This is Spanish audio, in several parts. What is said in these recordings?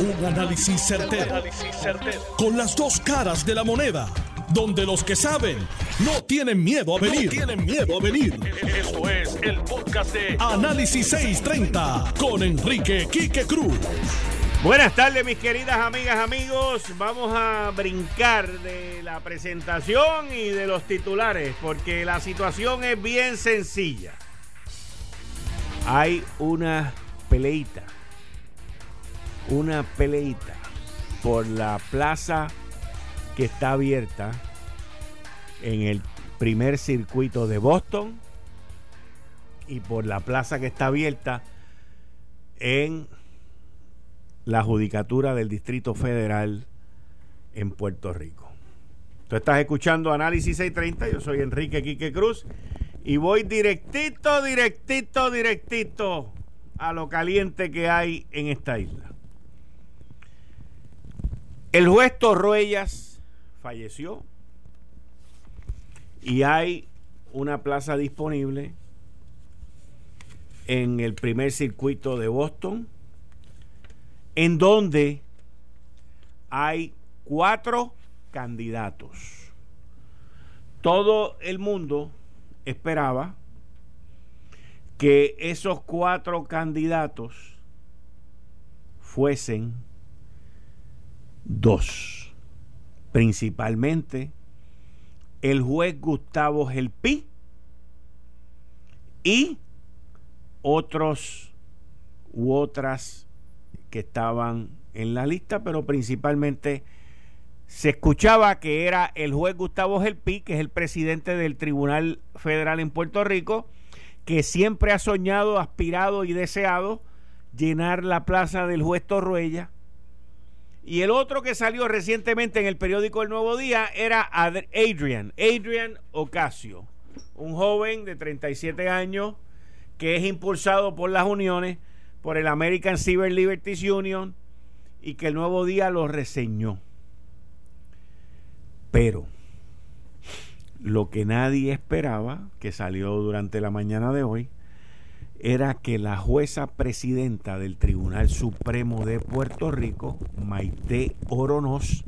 Un análisis certero, Con las dos caras de la moneda. Donde los que saben no tienen miedo a venir. tienen miedo a venir. Esto es el podcast de Análisis 630 con Enrique Quique Cruz. Buenas tardes, mis queridas amigas, amigos. Vamos a brincar de la presentación y de los titulares, porque la situación es bien sencilla. Hay una peleita una peleita por la plaza que está abierta en el primer circuito de Boston y por la plaza que está abierta en la judicatura del Distrito Federal en Puerto Rico. Tú estás escuchando Análisis 630, yo soy Enrique Quique Cruz y voy directito, directito, directito a lo caliente que hay en esta isla. El juez Torruellas falleció y hay una plaza disponible en el primer circuito de Boston, en donde hay cuatro candidatos. Todo el mundo esperaba que esos cuatro candidatos fuesen dos. Principalmente el juez Gustavo Gelpi y otros u otras que estaban en la lista, pero principalmente se escuchaba que era el juez Gustavo Gelpi, que es el presidente del Tribunal Federal en Puerto Rico, que siempre ha soñado, aspirado y deseado llenar la plaza del juez Torruella y el otro que salió recientemente en el periódico El Nuevo Día era Adrian, Adrian Ocasio, un joven de 37 años que es impulsado por las uniones, por el American Civil Liberties Union y que el Nuevo Día lo reseñó. Pero lo que nadie esperaba, que salió durante la mañana de hoy, era que la jueza presidenta del Tribunal Supremo de Puerto Rico, Maite Oronos,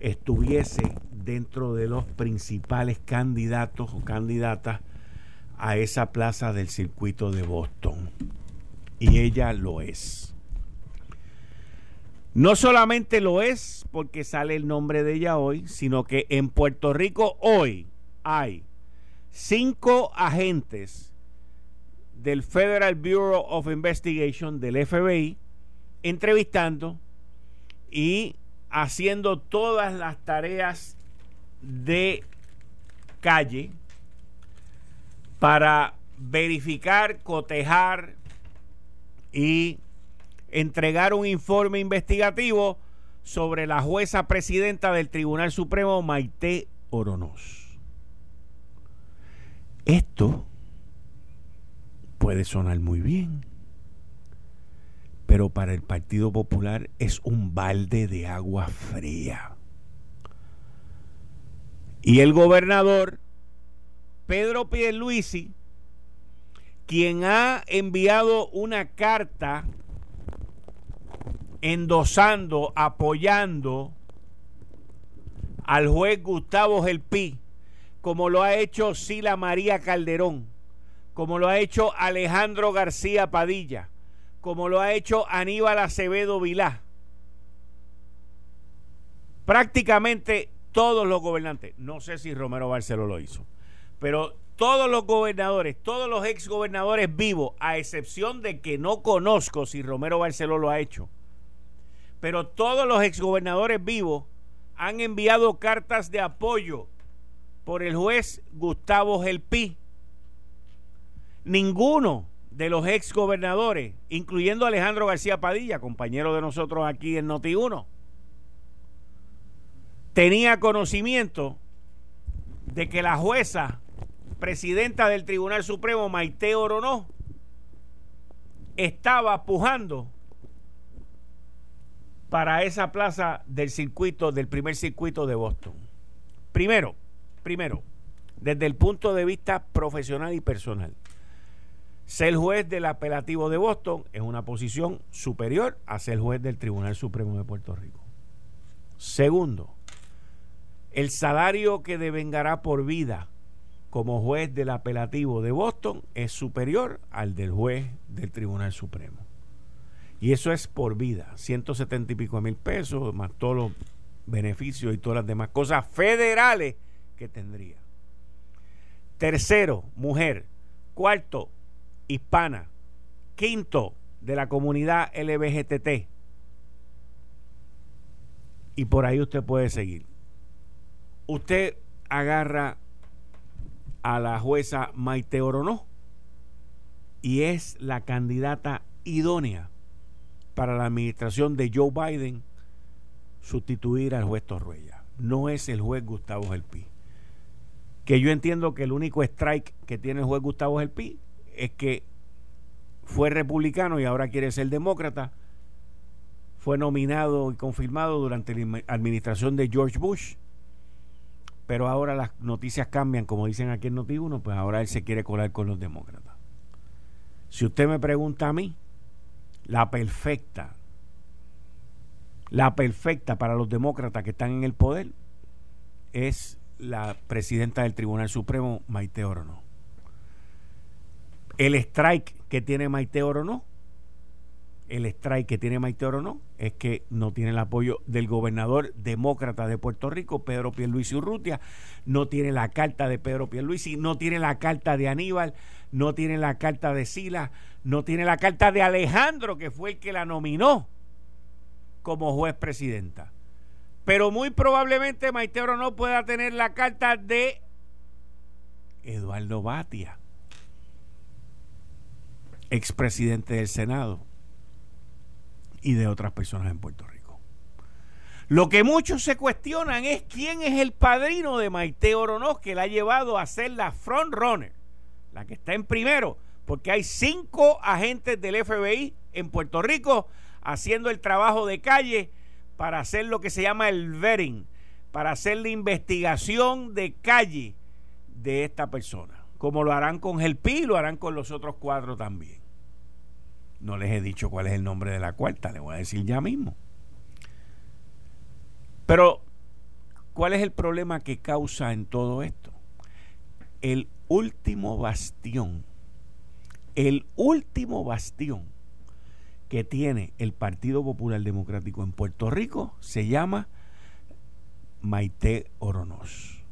estuviese dentro de los principales candidatos o candidatas a esa plaza del circuito de Boston. Y ella lo es. No solamente lo es porque sale el nombre de ella hoy, sino que en Puerto Rico hoy hay cinco agentes del Federal Bureau of Investigation, del FBI, entrevistando y haciendo todas las tareas de calle para verificar, cotejar y entregar un informe investigativo sobre la jueza presidenta del Tribunal Supremo, Maite Oronos. Esto puede sonar muy bien, pero para el Partido Popular es un balde de agua fría. Y el gobernador Pedro Pierluisi, quien ha enviado una carta endosando, apoyando al juez Gustavo Gelpi, como lo ha hecho Sila María Calderón, como lo ha hecho Alejandro García Padilla, como lo ha hecho Aníbal Acevedo Vilá. Prácticamente todos los gobernantes, no sé si Romero Barceló lo hizo, pero todos los gobernadores, todos los exgobernadores vivos, a excepción de que no conozco si Romero Barceló lo ha hecho, pero todos los exgobernadores vivos han enviado cartas de apoyo por el juez Gustavo Gelpi ninguno de los ex gobernadores, incluyendo Alejandro García Padilla, compañero de nosotros aquí en Noti1, tenía conocimiento de que la jueza presidenta del Tribunal Supremo, Maite Orono, estaba pujando para esa plaza del circuito, del primer circuito de Boston. Primero, primero, desde el punto de vista profesional y personal Ser juez del apelativo de Boston es una posición superior a ser juez del Tribunal Supremo de Puerto Rico. Segundo, el salario que devengará por vida como juez del apelativo de Boston es superior al del juez del Tribunal Supremo. Y eso es por vida, 170 y pico mil pesos, más todos los beneficios y todas las demás cosas federales que tendría. Tercero, mujer. Cuarto, hispana. Quinto, de la comunidad LBGTT. Y por ahí usted puede seguir. Usted agarra a la jueza Maite Orono y es la candidata idónea para la administración de Joe Biden sustituir al juez Torruella. No es el juez Gustavo Gelpi. Que yo entiendo que el único strike que tiene el juez Gustavo Gelpi es que fue republicano y ahora quiere ser demócrata. Fue nominado y confirmado durante la administración de George Bush. Pero ahora las noticias cambian, como dicen aquí en Noti1, pues ahora él se quiere colar con los demócratas. Si usted me pregunta a mí, la perfecta, la perfecta para los demócratas que están en el poder es la presidenta del Tribunal Supremo, Maite Orono. El strike que tiene Maite Orono, el strike que tiene Maite Orono es que no tiene el apoyo del gobernador demócrata de Puerto Rico, Pedro Pierluisi Urrutia, no tiene la carta de Pedro Pierluisi, no tiene la carta de Aníbal, no tiene la carta de Sila, no tiene la carta de Alejandro, que fue el que la nominó como juez presidenta. Pero muy probablemente Maite no pueda tener la carta de Eduardo Batia, expresidente del Senado y de otras personas en Puerto Rico. Lo que muchos se cuestionan es quién es el padrino de Maite Oronoz que la ha llevado a ser la front runner, la que está en primero, porque hay cinco agentes del FBI en Puerto Rico haciendo el trabajo de calle para hacer lo que se llama el vetting, para hacer la investigación de calle de esta persona. Como lo harán con Gelpi, lo harán con los otros cuatro también. No les he dicho cuál es el nombre de la cuarta, le voy a decir ya mismo. Pero, ¿cuál es el problema que causa en todo esto? El último bastión, el último bastión que tiene el Partido Popular Democrático en Puerto Rico se llama Maite Oronos.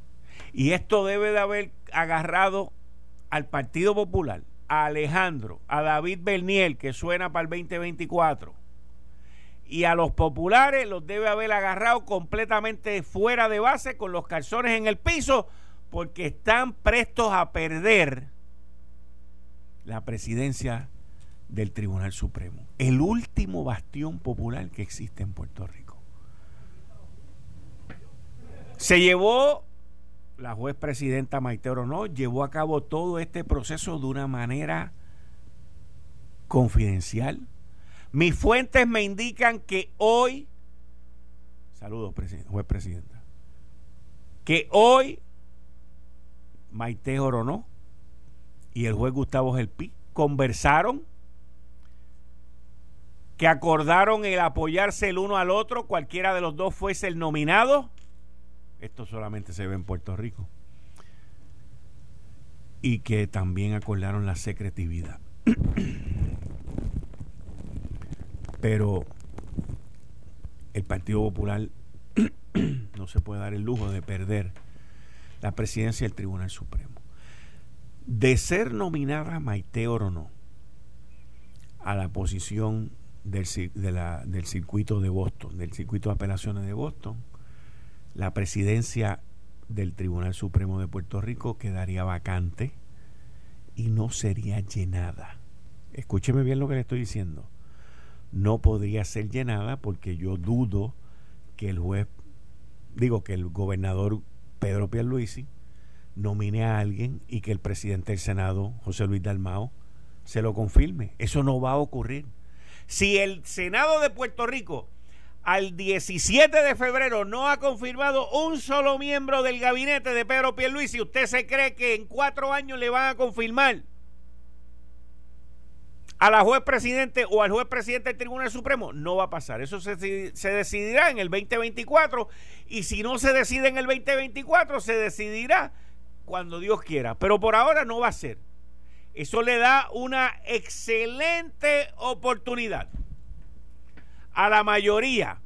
Y esto debe de haber agarrado al Partido Popular, a Alejandro, a David Berniel, que suena para el 2024, y a los populares los debe haber agarrado completamente fuera de base con los calzones en el piso, porque están prestos a perder la presidencia del Tribunal Supremo, el último bastión popular que existe en Puerto Rico. Se llevó, la juez presidenta Maite Orono, llevó a cabo todo este proceso de una manera confidencial. Mis fuentes me indican que hoy, saludos, juez presidenta, que hoy Maite Orono y el juez Gustavo Gelpi conversaron que acordaron el apoyarse el uno al otro, cualquiera de los dos fuese el nominado. Esto solamente se ve en Puerto Rico. Y que también acordaron la secretividad. Pero el Partido Popular no se puede dar el lujo de perder la presidencia del Tribunal Supremo. De ser nominada Maite Orono a la posición del, del circuito de Boston, del circuito de apelaciones de Boston, la presidencia del Tribunal Supremo de Puerto Rico quedaría vacante y no sería llenada. Escúcheme bien lo que le estoy diciendo. No podría ser llenada porque yo dudo que el juez, digo que el gobernador Pedro Pierluisi nomine a alguien y que el presidente del Senado, José Luis Dalmao, se lo confirme. Eso no va a ocurrir. Si el Senado de Puerto Rico al 17 de febrero no ha confirmado un solo miembro del gabinete de Pedro Pierluisi, ¿usted se cree que en cuatro años le van a confirmar? a la juez presidente o al juez presidente del Tribunal Supremo, no va a pasar. Eso se, se, decidirá en el 2024 y si no se decide en el 2024, se decidirá cuando Dios quiera. Pero por ahora no va a ser. Eso le da una excelente oportunidad a la mayoría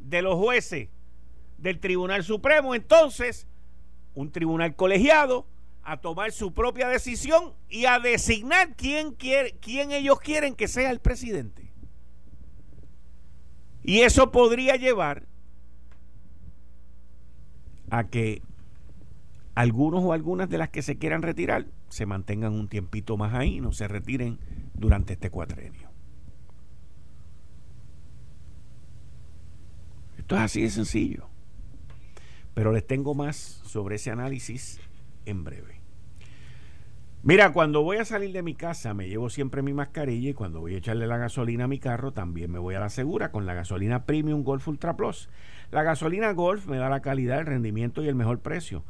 de los jueces del Tribunal Supremo, entonces, un tribunal colegiado, a tomar su propia decisión y a designar quién, quiere, quién ellos quieren que sea el presidente. Y eso podría llevar a que algunos o algunas de las que se quieran retirar se mantengan un tiempito más ahí, no se retiren durante este cuatrenio. Esto es así de sencillo. Pero les tengo más sobre ese análisis en breve. Mira, cuando voy a salir de mi casa me llevo siempre mi mascarilla y cuando voy a echarle la gasolina a mi carro también me voy a la segura con la gasolina Premium Golf Ultra Plus. La gasolina Golf me da la calidad, el rendimiento y el mejor precio.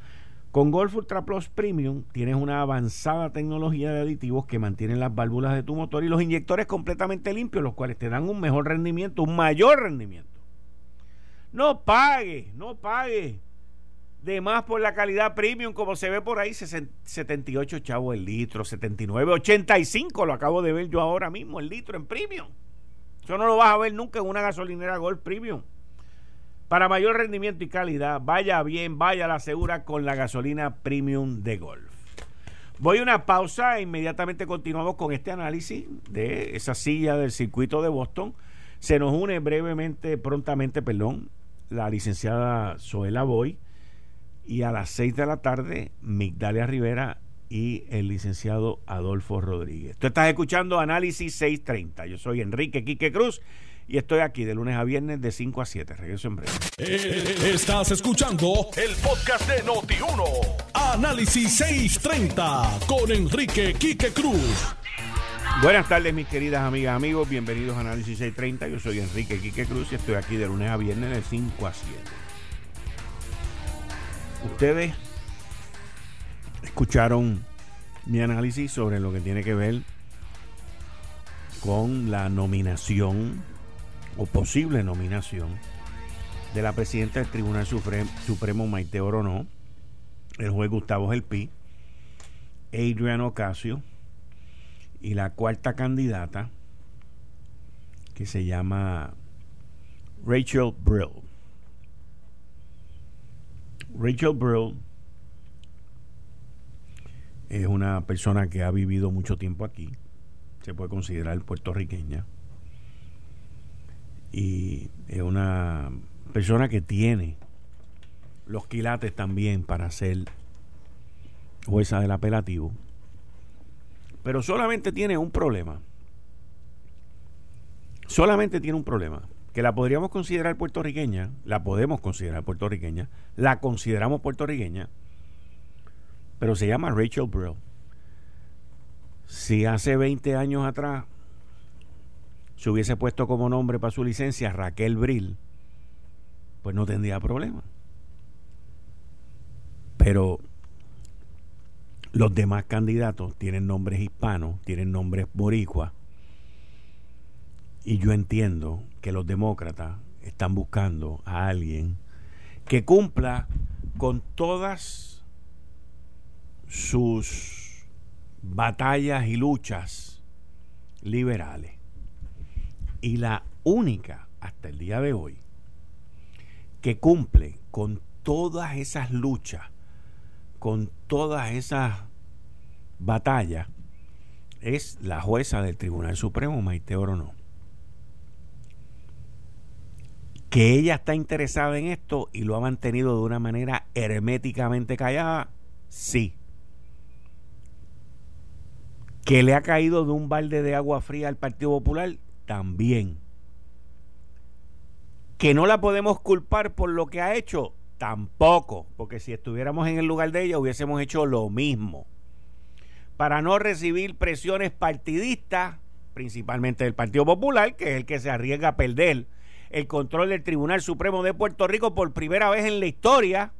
Con Golf Ultra Plus Premium tienes una avanzada tecnología de aditivos que mantienen las válvulas de tu motor y los inyectores completamente limpios, los cuales te dan un mejor rendimiento, un mayor rendimiento. No pague, no pague de más por la calidad premium, como se ve por ahí, 78 chavos el litro, 79, 85, lo acabo de ver yo ahora mismo, el litro en premium. Eso no lo vas a ver nunca en una gasolinera Golf Premium. Para mayor rendimiento y calidad, vaya bien, vaya a la segura con la gasolina premium de Golf. Voy a una pausa e inmediatamente continuamos con este análisis de esa silla del circuito de Boston. Se nos une brevemente, prontamente, perdón, la licenciada Zoela Boy y a las 6 de la tarde, Migdalia Rivera y el licenciado Adolfo Rodríguez. Tú estás escuchando Análisis 630. Yo soy Enrique Quique Cruz y estoy aquí de lunes a viernes de 5 a 7. Regreso en breve. Eh, estás escuchando el podcast de Noti1. Análisis 630 con Enrique Quique Cruz. Buenas tardes, mis queridas amigas, amigos. Bienvenidos a Análisis 630. Yo soy Enrique Quique Cruz y estoy aquí de lunes a viernes de 5 a 7. Ustedes escucharon mi análisis sobre lo que tiene que ver con la nominación o posible nominación de la presidenta del Tribunal Supremo, Maite Orono, el juez Gustavo Gelpi, Adrian Ocasio y la cuarta candidata que se llama Rachel Brill. Rachel Brill es una persona que ha vivido mucho tiempo aquí, se puede considerar puertorriqueña, y es una persona que tiene los quilates también para ser jueza del apelativo, pero solamente tiene un problema. Solamente tiene un problema que la podríamos considerar puertorriqueña, la podemos considerar puertorriqueña, la consideramos puertorriqueña, pero se llama Rachel Brill. Si hace 20 años atrás se hubiese puesto como nombre para su licencia Raquel Brill, pues no tendría problema. Pero los demás candidatos tienen nombres hispanos, tienen nombres boricuas, y yo entiendo que los demócratas están buscando a alguien que cumpla con todas sus batallas y luchas liberales. Y la única hasta el día de hoy que cumple con todas esas luchas, con todas esas batallas, es la jueza del Tribunal Supremo, Maite Orono. Que ella está interesada en esto y lo ha mantenido de una manera herméticamente callada, sí. Que le ha caído de un balde de agua fría al Partido Popular, también. Que no la podemos culpar por lo que ha hecho, tampoco, porque si estuviéramos en el lugar de ella hubiésemos hecho lo mismo. Para no recibir presiones partidistas, principalmente del Partido Popular, que es el que se arriesga a perder el control del Tribunal Supremo de Puerto Rico por primera vez en la historia,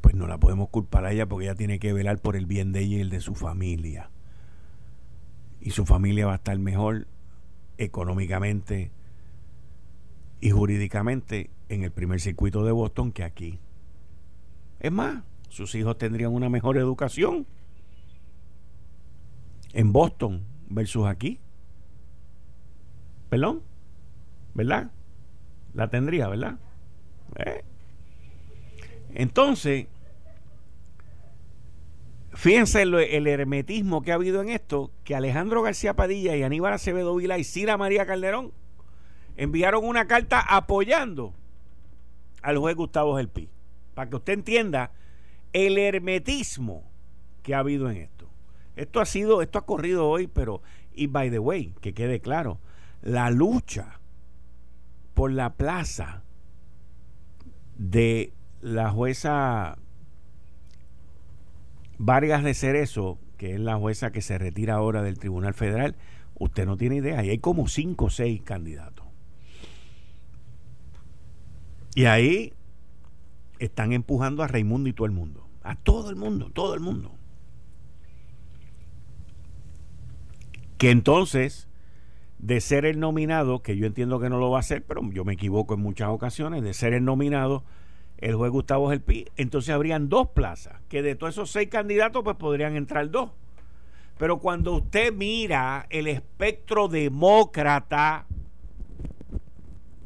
pues no la podemos culpar a ella porque ella tiene que velar por el bien de ella y el de su familia. y su familia va a estar mejor económicamente y jurídicamente en el primer circuito de Boston que aquí. Es más, sus hijos tendrían una mejor educación en Boston versus aquí. ¿Perdón? ¿Verdad? La tendría, ¿verdad? ¿Eh? Entonces, fíjense el, el, hermetismo que ha habido en esto, que Alejandro García Padilla y Aníbal Acevedo Vila y Cira María Calderón enviaron una carta apoyando al juez Gustavo Gelpi. Para que usted entienda el hermetismo que ha habido en esto. Esto ha sido, esto ha corrido hoy, pero, y by the way, que quede claro, la lucha por la plaza de la jueza Vargas de Cerezo, que es la jueza que se retira ahora del Tribunal Federal, usted no tiene idea, y hay como cinco o seis candidatos. Y ahí están empujando a Raimundo y todo el mundo. A todo el mundo, todo el mundo. Que entonces, de ser el nominado, que yo entiendo que no lo va a hacer, pero yo me equivoco en muchas ocasiones, de ser el nominado, el juez Gustavo Gelpi, entonces habrían dos plazas, que de todos esos seis candidatos, pues podrían entrar dos. Pero cuando usted mira el espectro demócrata,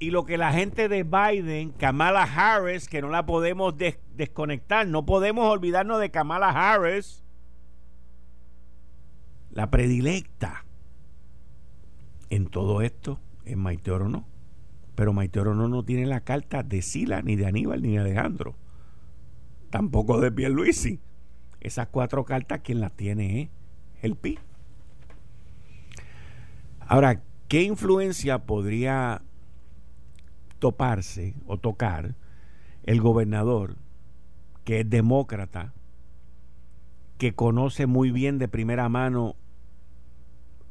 y lo que la gente de Biden, Kamala Harris, que no la podemos desconectar, no podemos olvidarnos de Kamala Harris, la predilecta en todo esto es Maite Orono. Pero Maite Orono no tiene la carta de Sila, ni de Aníbal, ni de Alejandro. Tampoco de Pierluisi. Esas cuatro cartas, quien las tiene es el PI. Ahora, ¿qué influencia podría toparse o tocar el gobernador, que es demócrata, que conoce muy bien de primera mano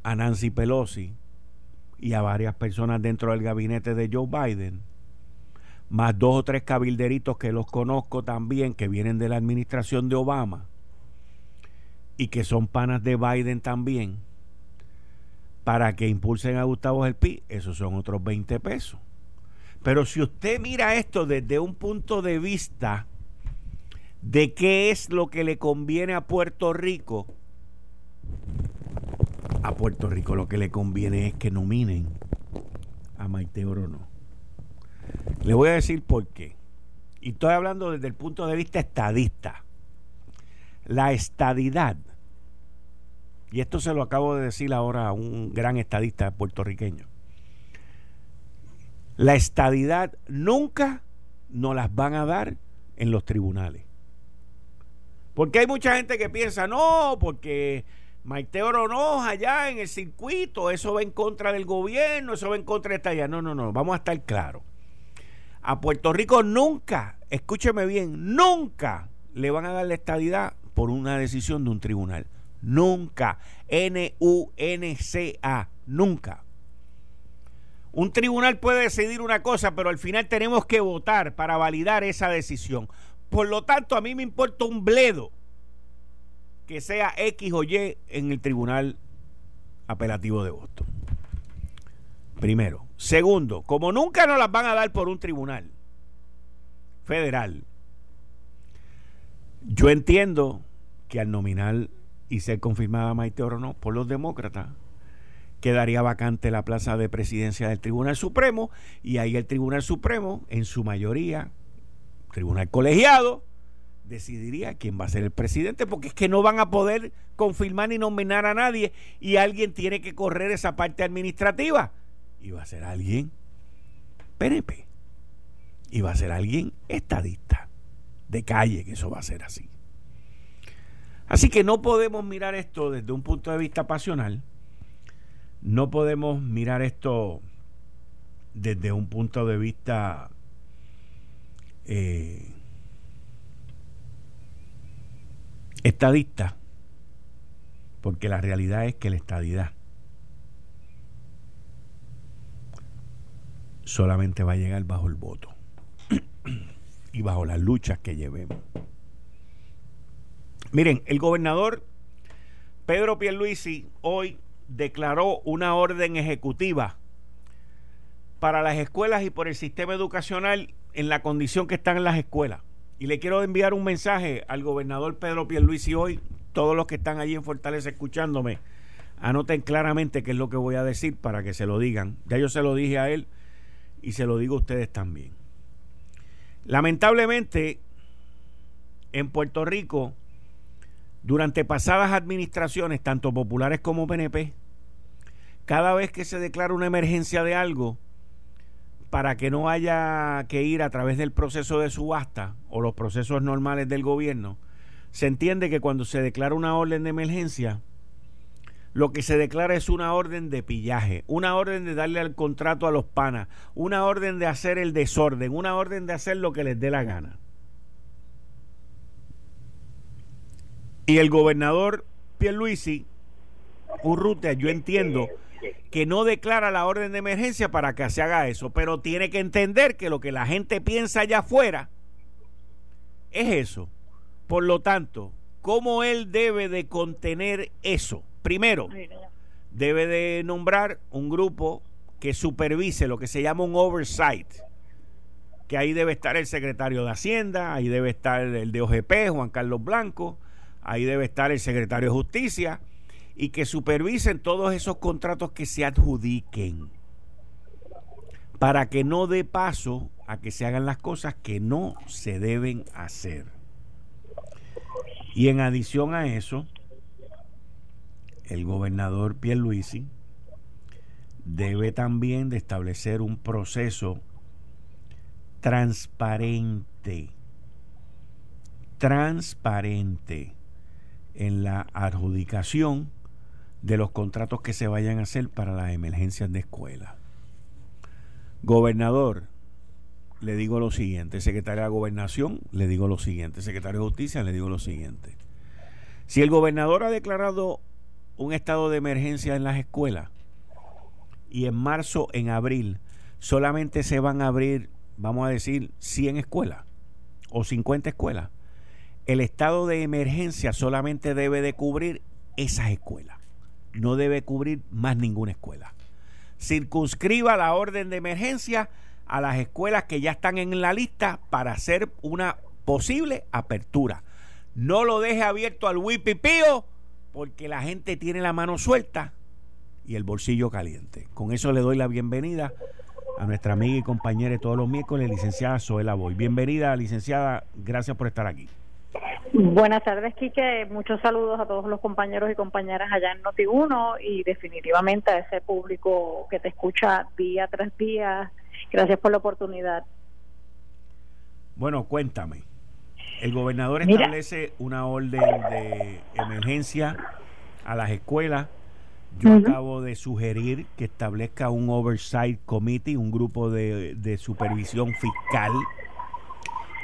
a Nancy Pelosi y a varias personas dentro del gabinete de Joe Biden, más dos o tres cabilderitos que los conozco también, que vienen de la administración de Obama y que son panas de Biden también, para que impulsen a Gustavo Gelpi, esos son otros 20 pesos. Pero si usted mira esto desde un punto de vista de qué es lo que le conviene a Puerto Rico, a Puerto Rico lo que le conviene es que nominen a Maite Orono. Le voy a decir por qué. Y estoy hablando desde el punto de vista estadista. La estadidad, y esto se lo acabo de decir ahora a un gran estadista puertorriqueño, la estadidad nunca nos las van a dar en los tribunales. Porque hay mucha gente que piensa, no, porque Maite Oronoz allá en el circuito, eso va en contra del gobierno, eso va en contra de esta allá. No, no, no, vamos a estar claros. A Puerto Rico nunca, escúcheme bien, nunca le van a dar la estadidad por una decisión de un tribunal. Nunca. N-U-N-C-A. Nunca. Un tribunal puede decidir una cosa, pero al final tenemos que votar para validar esa decisión. Por lo tanto, a mí me importa un bledo que sea X o Y en el tribunal apelativo de Boston. Primero. Segundo, como nunca nos las van a dar por un tribunal federal, yo entiendo que al nominal y ser confirmada Maite Orono por los demócratas, quedaría vacante la plaza de presidencia del Tribunal Supremo y ahí el Tribunal Supremo, en su mayoría, tribunal colegiado, decidiría quién va a ser el presidente, porque es que no van a poder confirmar ni nominar a nadie y alguien tiene que correr esa parte administrativa. Y va a ser alguien PNP. Y va a ser alguien estadista, de calle, que eso va a ser así. Así que no podemos mirar esto desde un punto de vista pasional no podemos mirar esto desde un punto de vista eh, estadista, porque la realidad es que la estadidad solamente va a llegar bajo el voto y bajo las luchas que llevemos. Miren, el gobernador Pedro Pierluisi hoy declaró una orden ejecutiva para las escuelas y por el sistema educacional en la condición que están en las escuelas. Y le quiero enviar un mensaje al gobernador Pedro Pierluisi hoy, todos los que están allí en Fortaleza escuchándome, anoten claramente qué es lo que voy a decir para que se lo digan. Ya yo se lo dije a él y se lo digo a ustedes también. Lamentablemente, en Puerto Rico, durante pasadas administraciones, tanto populares como PNP, cada vez que se declara una emergencia de algo, para que no haya que ir a través del proceso de subasta o los procesos normales del gobierno, se entiende que cuando se declara una orden de emergencia, lo que se declara es una orden de pillaje, una orden de darle al contrato a los panas, una orden de hacer el desorden, una orden de hacer lo que les dé la gana. Y el gobernador Pierluisi Urrutia, yo entiendo que no declara la orden de emergencia para que se haga eso, pero tiene que entender que lo que la gente piensa allá afuera es eso. Por lo tanto, ¿cómo él debe de contener eso? Primero, debe de nombrar un grupo que supervise lo que se llama un oversight, que ahí debe estar el secretario de Hacienda, ahí debe estar el de OGP, Juan Carlos Blanco, ahí debe estar el secretario de Justicia, y que supervisen todos esos contratos que se adjudiquen para que no dé paso a que se hagan las cosas que no se deben hacer. Y en adición a eso, el gobernador Pierluisi debe también de establecer un proceso transparente, transparente en la adjudicación de los contratos que se vayan a hacer para las emergencias de escuela. Gobernador, le digo lo siguiente, secretario de Gobernación, le digo lo siguiente, secretario de Justicia, le digo lo siguiente. Si el gobernador ha declarado un estado de emergencia en las escuelas y en marzo, en abril, solamente se van a abrir, vamos a decir, 100 escuelas o 50 escuelas, el estado de emergencia solamente debe de cubrir esas escuelas no debe cubrir más ninguna escuela. Circunscriba la orden de emergencia a las escuelas que ya están en la lista para hacer una posible apertura. No lo deje abierto al wipipío porque la gente tiene la mano suelta y el bolsillo caliente. Con eso le doy la bienvenida a nuestra amiga y compañera de todos los miércoles, licenciada Zoela Boy. Bienvenida, licenciada. Gracias por estar aquí. Buenas tardes, Quique. Muchos saludos a todos los compañeros y compañeras allá en Noti1 y definitivamente a ese público que te escucha día tras día. Gracias por la oportunidad. Bueno, cuéntame. El gobernador establece una orden de emergencia a las escuelas. Yo acabo de sugerir que establezca un oversight committee, un grupo de, de supervisión fiscal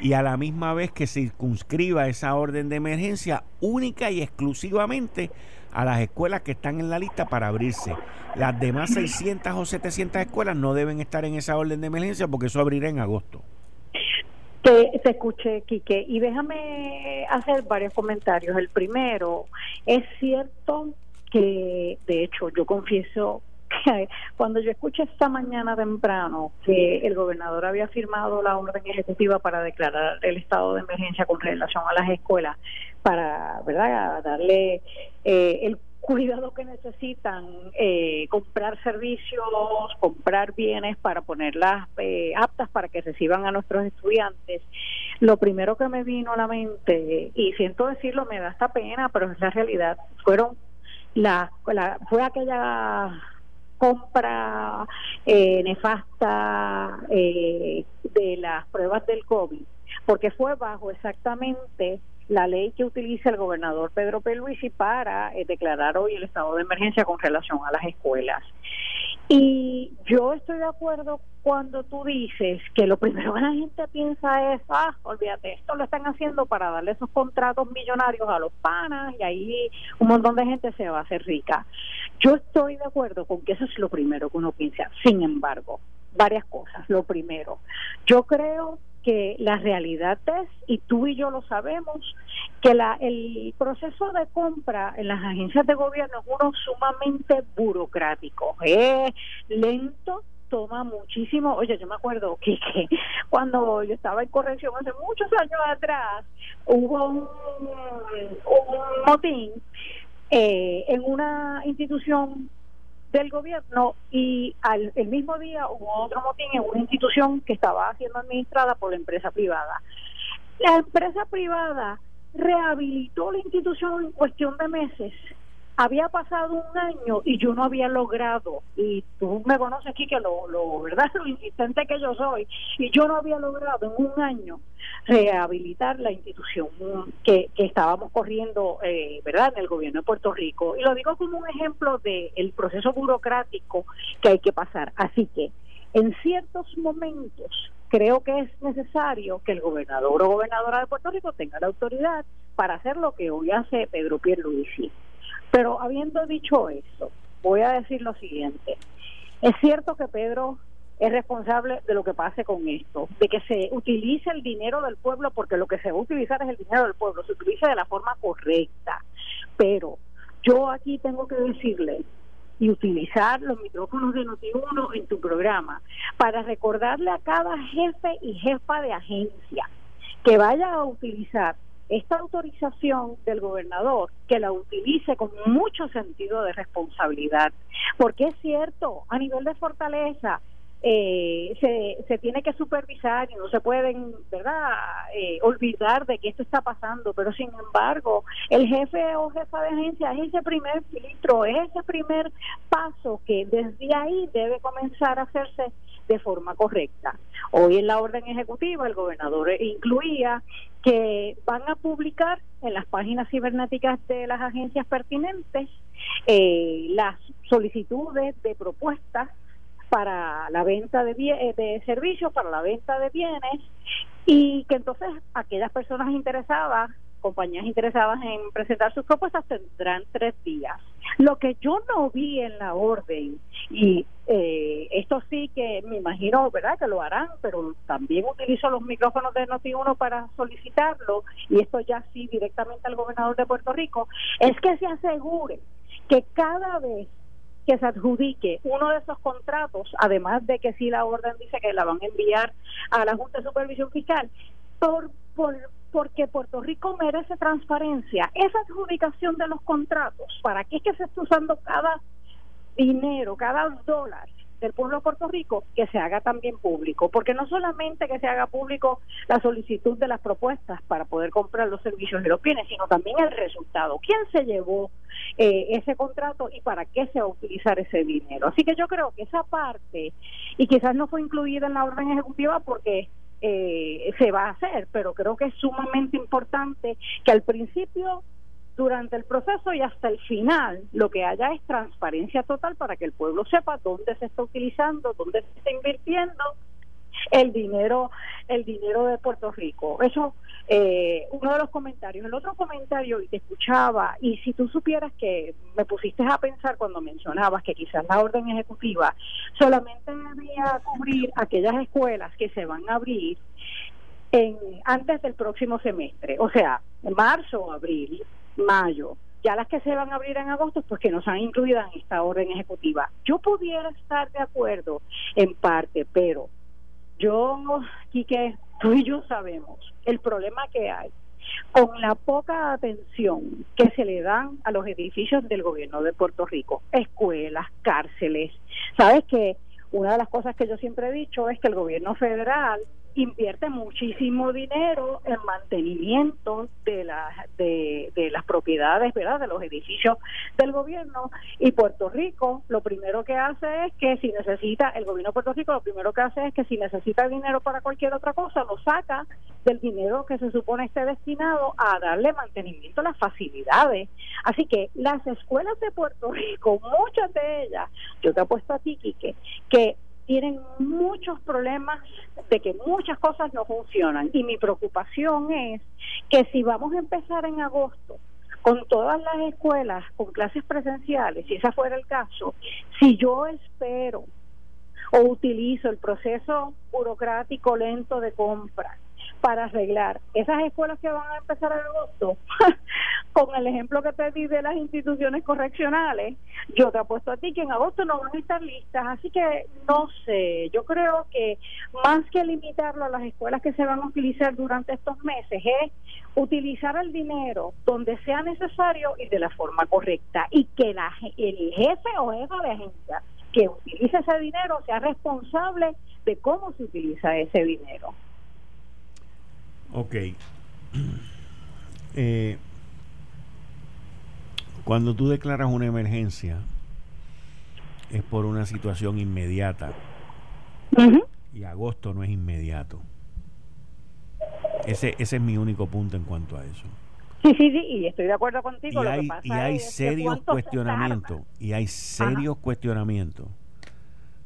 y a la misma vez que circunscriba esa orden de emergencia única y exclusivamente a las escuelas que están en la lista para abrirse. Las demás 600 o 700 escuelas no deben estar en esa orden de emergencia porque eso abrirá en agosto. Te, te escuché, Quique, y déjame hacer varios comentarios. El primero, es cierto que, de hecho, yo confieso cuando yo escuché esta mañana temprano que el gobernador había firmado la orden ejecutiva para declarar el estado de emergencia con relación a las escuelas, para verdad darle eh, el cuidado que necesitan, eh, comprar servicios, comprar bienes para ponerlas eh, aptas para que reciban a nuestros estudiantes. Lo primero que me vino a la mente, y siento decirlo, me da esta pena, pero es la realidad, fueron la, la fue aquella compra eh, nefasta eh, de las pruebas del COVID, porque fue bajo exactamente la ley que utiliza el gobernador Pedro Luisi para eh, declarar hoy el estado de emergencia con relación a las escuelas. Y yo estoy de acuerdo cuando tú dices que lo primero que la gente piensa es, ah, olvídate, esto lo están haciendo para darle esos contratos millonarios a los panas y ahí un montón de gente se va a hacer rica. Yo estoy de acuerdo con que eso es lo primero que uno piensa. Sin embargo, varias cosas. Lo primero, yo creo que la realidad es, y tú y yo lo sabemos, que la, el proceso de compra en las agencias de gobierno es uno sumamente burocrático, es lento, toma muchísimo. Oye, yo me acuerdo que, cuando yo estaba en corrección hace muchos años atrás, hubo un, un motín eh, en una institución del gobierno y al el mismo día hubo otro motín en una institución que estaba siendo administrada por la empresa privada. La empresa privada rehabilitó la institución en cuestión de meses había pasado un año y yo no había logrado, y tú me conoces aquí que lo, lo, ¿verdad? Lo insistente que yo soy, y yo no había logrado en un año rehabilitar la institución que, que estábamos corriendo, eh, ¿verdad?, en el gobierno de Puerto Rico. Y lo digo como un ejemplo del el proceso burocrático que hay que pasar. Así que, en ciertos momentos, creo que es necesario que el gobernador o gobernadora de Puerto Rico tenga la autoridad para hacer lo que hoy hace Pedro Pierluisi pero habiendo dicho eso, voy a decir lo siguiente. Es cierto que Pedro es responsable de lo que pase con esto, de que se utilice el dinero del pueblo, porque lo que se va a utilizar es el dinero del pueblo, se utilice de la forma correcta. Pero yo aquí tengo que decirle y utilizar los micrófonos de Noti1 en tu programa para recordarle a cada jefe y jefa de agencia que vaya a utilizar esta autorización del gobernador que la utilice con mucho sentido de responsabilidad, porque es cierto, a nivel de fortaleza, eh, se, se tiene que supervisar y no se pueden verdad eh, olvidar de que esto está pasando pero sin embargo el jefe o jefa de agencia es ese primer filtro es ese primer paso que desde ahí debe comenzar a hacerse de forma correcta. Hoy en la orden ejecutiva el gobernador incluía que van a publicar en las páginas cibernéticas de las agencias pertinentes eh, las solicitudes de propuestas para la venta de, eh, de servicios, para la venta de bienes y que entonces aquellas personas interesadas compañías interesadas en presentar sus propuestas tendrán tres días. Lo que yo no vi en la orden, y eh, esto sí que me imagino, ¿verdad?, que lo harán, pero también utilizo los micrófonos de Noti1 para solicitarlo, y esto ya sí directamente al gobernador de Puerto Rico, es que se asegure que cada vez que se adjudique uno de esos contratos, además de que si la orden dice que la van a enviar a la Junta de Supervisión Fiscal, por, por, porque Puerto Rico merece transparencia. Esa adjudicación de los contratos, ¿para qué es que se está usando cada dinero, cada dólar del pueblo de Puerto Rico, que se haga también público? Porque no solamente que se haga público la solicitud de las propuestas para poder comprar los servicios y los bienes, sino también el resultado. ¿Quién se llevó eh, ese contrato y para qué se va a utilizar ese dinero? Así que yo creo que esa parte, y quizás no fue incluida en la orden ejecutiva porque eh, se va a hacer, pero creo que es sumamente importante que al principio, durante el proceso y hasta el final, lo que haya es transparencia total para que el pueblo sepa dónde se está utilizando, dónde se está invirtiendo el dinero, el dinero de Puerto Rico. Eso eh, uno de los comentarios. El otro comentario, y te escuchaba, y si tú supieras que me pusiste a pensar cuando mencionabas que quizás la orden ejecutiva solamente debía cubrir aquellas escuelas que se van a abrir en, antes del próximo semestre, o sea, marzo, abril, mayo. Ya las que se van a abrir en agosto, pues que no han incluido en esta orden ejecutiva. Yo pudiera estar de acuerdo en parte, pero yo, Quique, tú y yo sabemos el problema que hay con la poca atención que se le dan a los edificios del gobierno de Puerto Rico, escuelas, cárceles. Sabes que una de las cosas que yo siempre he dicho es que el gobierno federal invierte muchísimo dinero en mantenimiento de las de, las propiedades verdad de los edificios del gobierno. Y Puerto Rico lo primero que hace es que si necesita el gobierno de Puerto Rico lo primero que hace es que si necesita dinero para cualquier otra cosa lo saca del dinero que se supone esté destinado a darle mantenimiento a las facilidades. Así que las escuelas de Puerto Rico muchas de ellas yo te apuesto a ti Quique que tienen muchos problemas de que muchas cosas no funcionan. Y mi preocupación es que si vamos a empezar en agosto con todas las escuelas con clases presenciales, si ese fuera el caso, si yo espero o utilizo el proceso burocrático lento de compra para arreglar. Esas escuelas que van a empezar en agosto, con el ejemplo que te di de las instituciones correccionales, yo te apuesto a ti que en agosto no van a estar listas, así que no sé, yo creo que más que limitarlo a las escuelas que se van a utilizar durante estos meses, es utilizar el dinero donde sea necesario y de la forma correcta, y que la, el jefe o jefa de agencia que utilice ese dinero sea responsable de cómo se utiliza ese dinero. Ok. Eh, cuando tú declaras una emergencia, es por una situación inmediata. Y agosto no es inmediato. Ese, ese es mi único punto en cuanto a eso. Sí, sí, sí, y estoy de acuerdo contigo. Y hay, y hay serios cuestionamientos, y hay serios cuestionamientos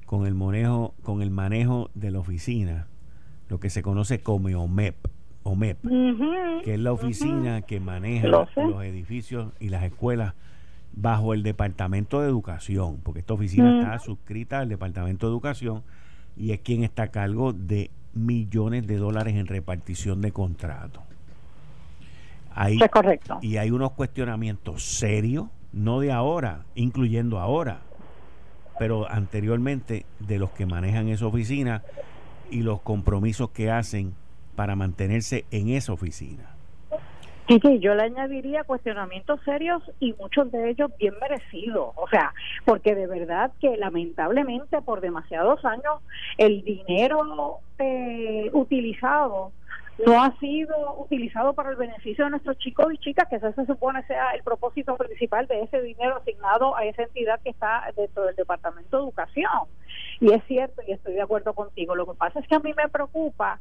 con el manejo, con el manejo de la oficina, lo que se conoce como OMEP. OMEP, que es la oficina que maneja los edificios y las escuelas bajo el Departamento de Educación, porque esta oficina está suscrita al Departamento de Educación y es quien está a cargo de millones de dólares en repartición de contratos. es correcto. Y hay unos cuestionamientos serios, no de ahora, incluyendo ahora, pero anteriormente de los que manejan esa oficina y los compromisos que hacen para mantenerse en esa oficina. Sí, sí, yo le añadiría cuestionamientos serios y muchos de ellos bien merecidos. O sea, porque de verdad que lamentablemente por demasiados años el dinero eh, utilizado no ha sido utilizado para el beneficio de nuestros chicos y chicas, que eso se supone sea el propósito principal de ese dinero asignado a esa entidad que está dentro del Departamento de Educación. Y es cierto, y estoy de acuerdo contigo, lo que pasa es que a mí me preocupa,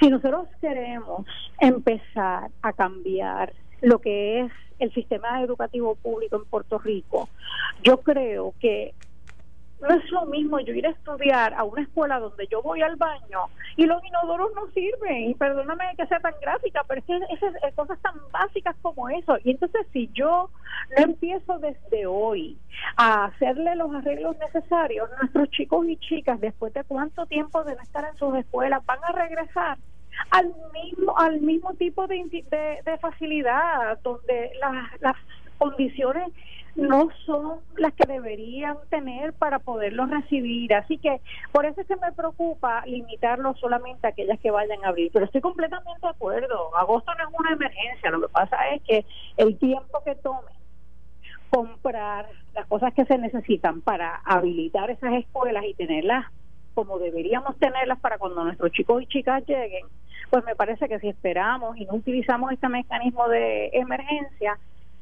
si nosotros queremos empezar a cambiar lo que es el sistema educativo público en Puerto Rico, yo creo que no es lo mismo yo ir a estudiar a una escuela donde yo voy al baño y los inodoros no sirven. Y perdóname que sea tan gráfica, pero es que esas cosas tan básicas como eso. Y entonces si yo no empiezo desde hoy a hacerle los arreglos necesarios, nuestros chicos y chicas, después de cuánto tiempo deben estar en sus escuelas, van a regresar al mismo al mismo tipo de, de, facilidad donde las, las condiciones no son las que deberían tener para poderlos recibir. Así que por eso es que me preocupa limitarlo solamente a aquellas que vayan a abrir. Pero estoy completamente de acuerdo. Agosto no es una emergencia. Lo que pasa es que el tiempo que tome comprar las cosas que se necesitan para habilitar esas escuelas y tenerlas como deberíamos tenerlas para cuando nuestros chicos y chicas lleguen, pues me parece que si esperamos y no utilizamos este mecanismo de emergencia,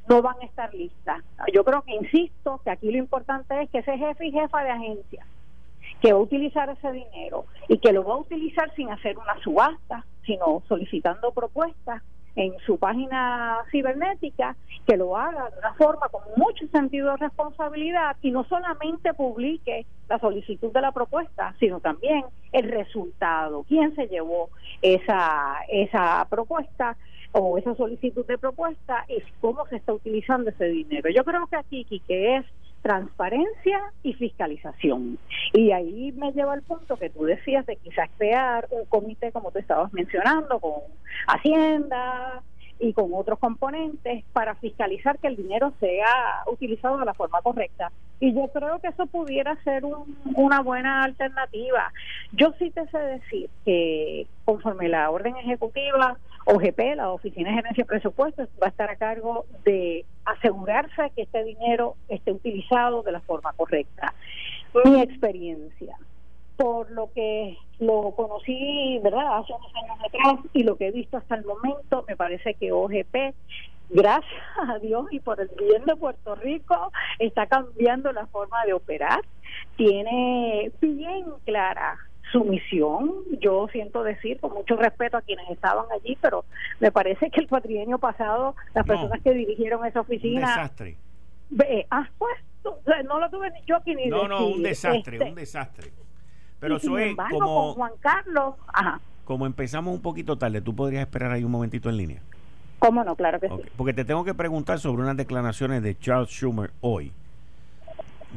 no van a estar listas. Yo creo que, insisto, que aquí lo importante es que ese jefe y jefa de agencia que va a utilizar ese dinero y que lo va a utilizar sin hacer una subasta, sino solicitando propuestas en su página cibernética, que lo haga de una forma con mucho sentido de responsabilidad y no solamente publique la solicitud de la propuesta, sino también el resultado, quién se llevó esa, esa propuesta o esa solicitud de propuesta es cómo se está utilizando ese dinero. Yo creo que aquí, que es transparencia y fiscalización. Y ahí me lleva al punto que tú decías de quizás crear un comité, como tú estabas mencionando, con Hacienda, y con otros componentes para fiscalizar que el dinero sea utilizado de la forma correcta. Y yo creo que eso pudiera ser una buena alternativa. Yo sí te sé decir que conforme la orden ejecutiva, OGP, la Oficina de Gerencia de Presupuestos, va a estar a cargo de asegurarse que este dinero esté utilizado de la forma correcta. Mi experiencia por lo que lo conocí, ¿verdad?, hace unos años atrás y lo que he visto hasta el momento, me parece que OGP, gracias a Dios y por el bien de Puerto Rico, está cambiando la forma de operar. Tiene bien clara su misión. Yo siento decir, con mucho respeto a quienes estaban allí, pero me parece que el patrienio pasado, las personas que dirigieron esa oficina. Un desastre. ah, pues, no lo tuve ni yo aquí ni No, no, un desastre, un este, desastre. Pero eso es como Juan Carlos, Como empezamos un poquito tarde, ¿tú podrías esperar ahí un momentito en línea? ¿Cómo no? Claro que sí. Porque te tengo que preguntar sobre unas declaraciones de Charles Schumer hoy.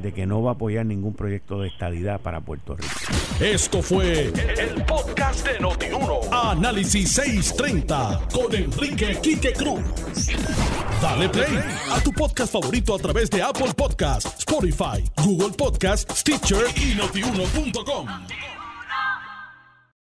De que no va a apoyar ningún proyecto de estadidad para Puerto Rico. Esto fue el, podcast de Notiuno. Análisis 630 con Enrique Quique Cruz. Dale play a tu podcast favorito a través de Apple Podcasts, Spotify, Google Podcasts, Stitcher y notiuno.com.